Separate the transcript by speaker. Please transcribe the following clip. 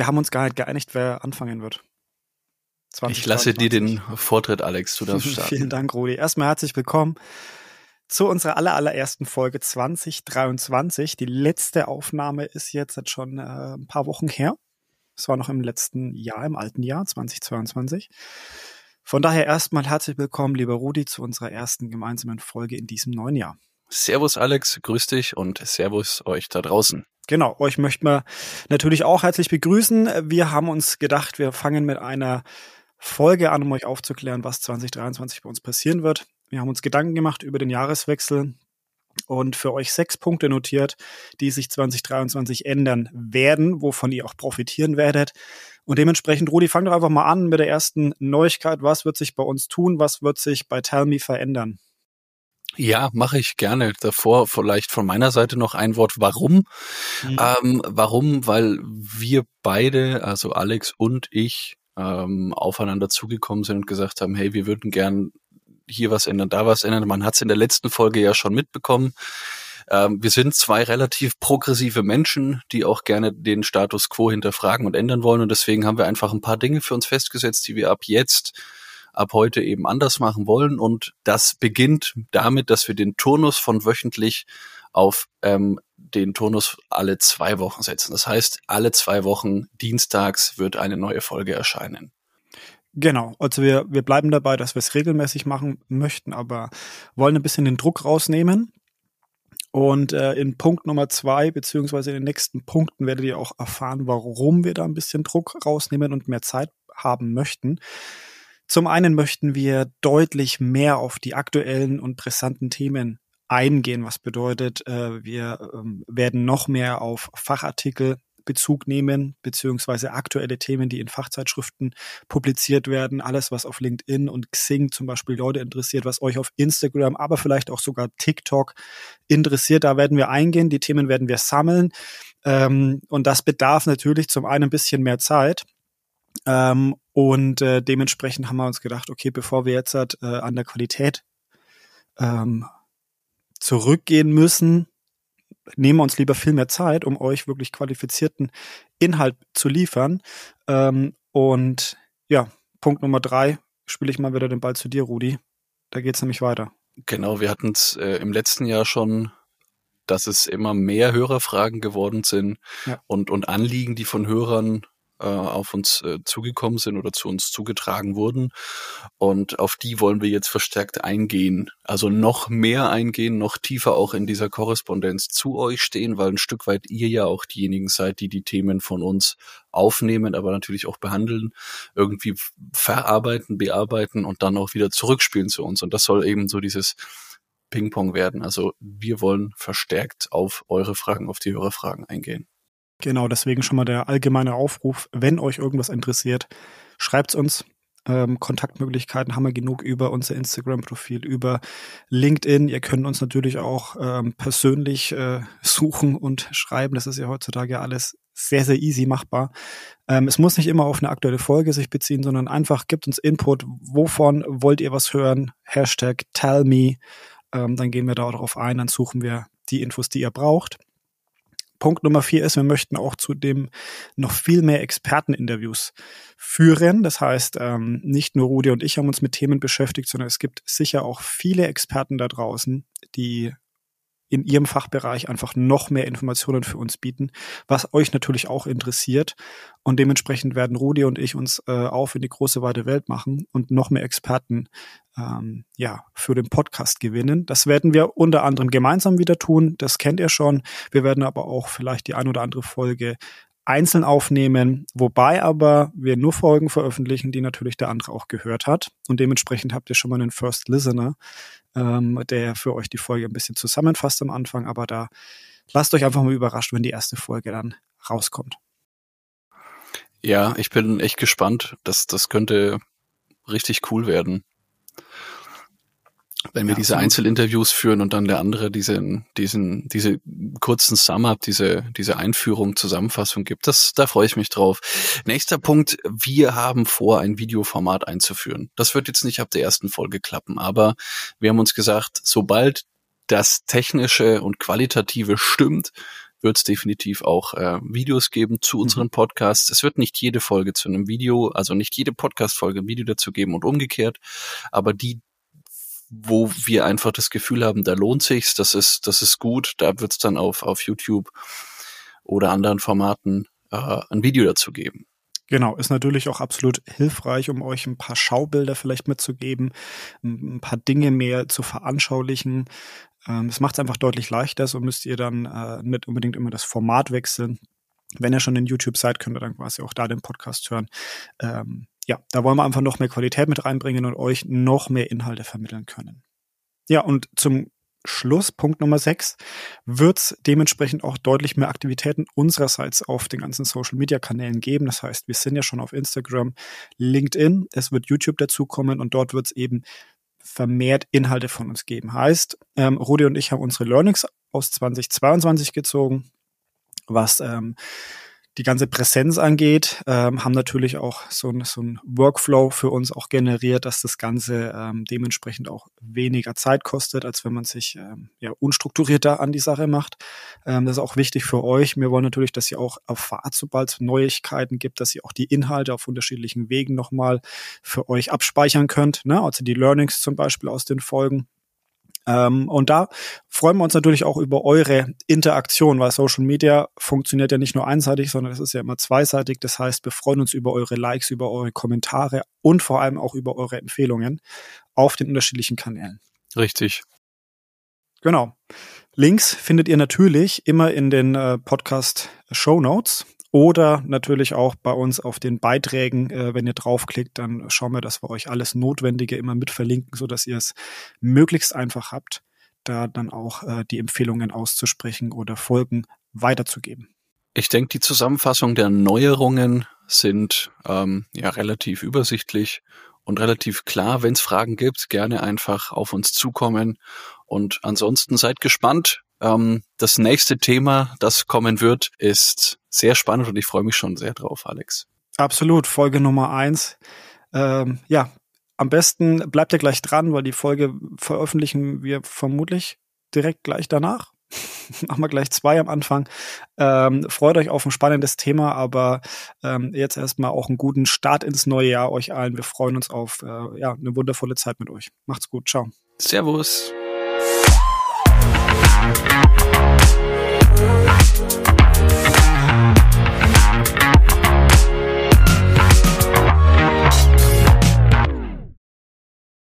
Speaker 1: wir haben uns gar nicht geeinigt, wer anfangen wird.
Speaker 2: 20, ich lasse 20. dir den Vortritt, Alex. Du darfst starten.
Speaker 1: Vielen Dank, Rudi. Erstmal herzlich willkommen zu unserer aller, allerersten Folge 2023. Die letzte Aufnahme ist jetzt schon äh, ein paar Wochen her. Es war noch im letzten Jahr, im alten Jahr 2022. Von daher erstmal herzlich willkommen, lieber Rudi, zu unserer ersten gemeinsamen Folge in diesem neuen Jahr.
Speaker 2: Servus Alex, grüß dich und Servus euch da draußen.
Speaker 1: Genau, euch möchten wir natürlich auch herzlich begrüßen. Wir haben uns gedacht, wir fangen mit einer Folge an, um euch aufzuklären, was 2023 bei uns passieren wird. Wir haben uns Gedanken gemacht über den Jahreswechsel und für euch sechs Punkte notiert, die sich 2023 ändern werden, wovon ihr auch profitieren werdet. Und dementsprechend, Rudi, fang doch einfach mal an mit der ersten Neuigkeit. Was wird sich bei uns tun? Was wird sich bei Tell Me verändern?
Speaker 2: Ja, mache ich gerne. Davor vielleicht von meiner Seite noch ein Wort. Warum? Mhm. Ähm, warum? Weil wir beide, also Alex und ich, ähm, aufeinander zugekommen sind und gesagt haben, hey, wir würden gern hier was ändern, da was ändern. Man hat es in der letzten Folge ja schon mitbekommen. Ähm, wir sind zwei relativ progressive Menschen, die auch gerne den Status quo hinterfragen und ändern wollen. Und deswegen haben wir einfach ein paar Dinge für uns festgesetzt, die wir ab jetzt ab heute eben anders machen wollen. Und das beginnt damit, dass wir den Turnus von wöchentlich auf ähm, den Turnus alle zwei Wochen setzen. Das heißt, alle zwei Wochen dienstags wird eine neue Folge erscheinen.
Speaker 1: Genau, also wir, wir bleiben dabei, dass wir es regelmäßig machen möchten, aber wollen ein bisschen den Druck rausnehmen. Und äh, in Punkt Nummer zwei, beziehungsweise in den nächsten Punkten werdet ihr auch erfahren, warum wir da ein bisschen Druck rausnehmen und mehr Zeit haben möchten. Zum einen möchten wir deutlich mehr auf die aktuellen und brisanten Themen eingehen, was bedeutet, äh, wir ähm, werden noch mehr auf Fachartikel Bezug nehmen, beziehungsweise aktuelle Themen, die in Fachzeitschriften publiziert werden, alles, was auf LinkedIn und Xing zum Beispiel Leute interessiert, was euch auf Instagram, aber vielleicht auch sogar TikTok interessiert, da werden wir eingehen, die Themen werden wir sammeln. Ähm, und das bedarf natürlich zum einen ein bisschen mehr Zeit. Ähm, und äh, dementsprechend haben wir uns gedacht, okay, bevor wir jetzt halt, äh, an der Qualität ähm, zurückgehen müssen, nehmen wir uns lieber viel mehr Zeit, um euch wirklich qualifizierten Inhalt zu liefern. Ähm, und ja, Punkt Nummer drei, spiele ich mal wieder den Ball zu dir, Rudi. Da geht's nämlich weiter.
Speaker 2: Genau, wir hatten es äh, im letzten Jahr schon, dass es immer mehr Hörerfragen geworden sind ja. und, und Anliegen, die von Hörern äh, auf uns äh, zugekommen sind oder zu uns zugetragen wurden. Und auf die wollen wir jetzt verstärkt eingehen. Also noch mehr eingehen, noch tiefer auch in dieser Korrespondenz zu euch stehen, weil ein Stück weit ihr ja auch diejenigen seid, die die Themen von uns aufnehmen, aber natürlich auch behandeln, irgendwie verarbeiten, bearbeiten und dann auch wieder zurückspielen zu uns. Und das soll eben so dieses Ping-Pong werden. Also wir wollen verstärkt auf eure Fragen, auf die Hörerfragen eingehen.
Speaker 1: Genau, deswegen schon mal der allgemeine Aufruf, wenn euch irgendwas interessiert, schreibt's uns. Ähm, Kontaktmöglichkeiten haben wir genug über unser Instagram-Profil, über LinkedIn. Ihr könnt uns natürlich auch ähm, persönlich äh, suchen und schreiben. Das ist ja heutzutage alles sehr, sehr easy machbar. Ähm, es muss nicht immer auf eine aktuelle Folge sich beziehen, sondern einfach gibt uns Input. Wovon wollt ihr was hören? Hashtag tell me. Ähm, dann gehen wir darauf ein, dann suchen wir die Infos, die ihr braucht. Punkt Nummer vier ist, wir möchten auch zudem noch viel mehr Experteninterviews führen. Das heißt, ähm, nicht nur Rudi und ich haben uns mit Themen beschäftigt, sondern es gibt sicher auch viele Experten da draußen, die in ihrem Fachbereich einfach noch mehr Informationen für uns bieten, was euch natürlich auch interessiert. Und dementsprechend werden Rudi und ich uns äh, auf in die große weite Welt machen und noch mehr Experten ähm, ja, für den Podcast gewinnen. Das werden wir unter anderem gemeinsam wieder tun. Das kennt ihr schon. Wir werden aber auch vielleicht die ein oder andere Folge einzeln aufnehmen, wobei aber wir nur Folgen veröffentlichen, die natürlich der andere auch gehört hat. Und dementsprechend habt ihr schon mal einen First Listener, ähm, der für euch die Folge ein bisschen zusammenfasst am Anfang. Aber da lasst euch einfach mal überrascht, wenn die erste Folge dann rauskommt.
Speaker 2: Ja, ich bin echt gespannt. Das, das könnte richtig cool werden. Wenn wir ja, diese Einzelinterviews führen und dann der andere diesen, diesen, diese kurzen Sum-Up, diese, diese Einführung, Zusammenfassung gibt, das, da freue ich mich drauf. Nächster Punkt, wir haben vor, ein Videoformat einzuführen. Das wird jetzt nicht ab der ersten Folge klappen, aber wir haben uns gesagt, sobald das Technische und Qualitative stimmt, wird es definitiv auch äh, Videos geben zu mhm. unseren Podcasts. Es wird nicht jede Folge zu einem Video, also nicht jede Podcast-Folge ein Video dazu geben und umgekehrt, aber die, wo wir einfach das Gefühl haben, da lohnt sich's, das ist, das ist gut, da wird's dann auf, auf YouTube oder anderen Formaten äh, ein Video dazu geben.
Speaker 1: Genau, ist natürlich auch absolut hilfreich, um euch ein paar Schaubilder vielleicht mitzugeben, ein paar Dinge mehr zu veranschaulichen. Ähm, es macht es einfach deutlich leichter, so müsst ihr dann äh, nicht unbedingt immer das Format wechseln. Wenn ihr schon in YouTube seid, könnt ihr dann quasi auch da den Podcast hören. Ähm, ja, da wollen wir einfach noch mehr Qualität mit reinbringen und euch noch mehr Inhalte vermitteln können. Ja, und zum Schluss, Punkt Nummer 6, wird es dementsprechend auch deutlich mehr Aktivitäten unsererseits auf den ganzen Social-Media-Kanälen geben. Das heißt, wir sind ja schon auf Instagram, LinkedIn, es wird YouTube dazukommen und dort wird es eben vermehrt Inhalte von uns geben. Heißt, ähm, Rudi und ich haben unsere Learnings aus 2022 gezogen, was ähm, die ganze Präsenz angeht, ähm, haben natürlich auch so ein, so ein Workflow für uns auch generiert, dass das Ganze ähm, dementsprechend auch weniger Zeit kostet, als wenn man sich ähm, ja unstrukturierter an die Sache macht. Ähm, das ist auch wichtig für euch. Wir wollen natürlich, dass ihr auch erfahrt, sobald es Neuigkeiten gibt, dass ihr auch die Inhalte auf unterschiedlichen Wegen nochmal für euch abspeichern könnt. Ne? Also die Learnings zum Beispiel aus den Folgen ähm, und da freuen wir uns natürlich auch über eure Interaktion, weil Social Media funktioniert ja nicht nur einseitig, sondern es ist ja immer zweiseitig. Das heißt, wir freuen uns über eure Likes, über eure Kommentare und vor allem auch über eure Empfehlungen auf den unterschiedlichen Kanälen.
Speaker 2: Richtig.
Speaker 1: Genau. Links findet ihr natürlich immer in den äh, Podcast Show Notes oder natürlich auch bei uns auf den Beiträgen, äh, wenn ihr draufklickt, dann schauen wir, dass wir euch alles Notwendige immer mit verlinken, so dass ihr es möglichst einfach habt, da dann auch äh, die Empfehlungen auszusprechen oder Folgen weiterzugeben.
Speaker 2: Ich denke, die Zusammenfassung der Neuerungen sind ähm, ja relativ übersichtlich und relativ klar. Wenn es Fragen gibt, gerne einfach auf uns zukommen. Und ansonsten seid gespannt, ähm, das nächste Thema, das kommen wird, ist sehr spannend und ich freue mich schon sehr drauf, Alex.
Speaker 1: Absolut, Folge Nummer eins. Ähm, ja, am besten bleibt ihr gleich dran, weil die Folge veröffentlichen wir vermutlich direkt gleich danach. Machen wir gleich zwei am Anfang. Ähm, freut euch auf ein spannendes Thema, aber ähm, jetzt erstmal auch einen guten Start ins neue Jahr euch allen. Wir freuen uns auf äh, ja, eine wundervolle Zeit mit euch. Macht's gut, ciao.
Speaker 2: Servus.
Speaker 3: Oh,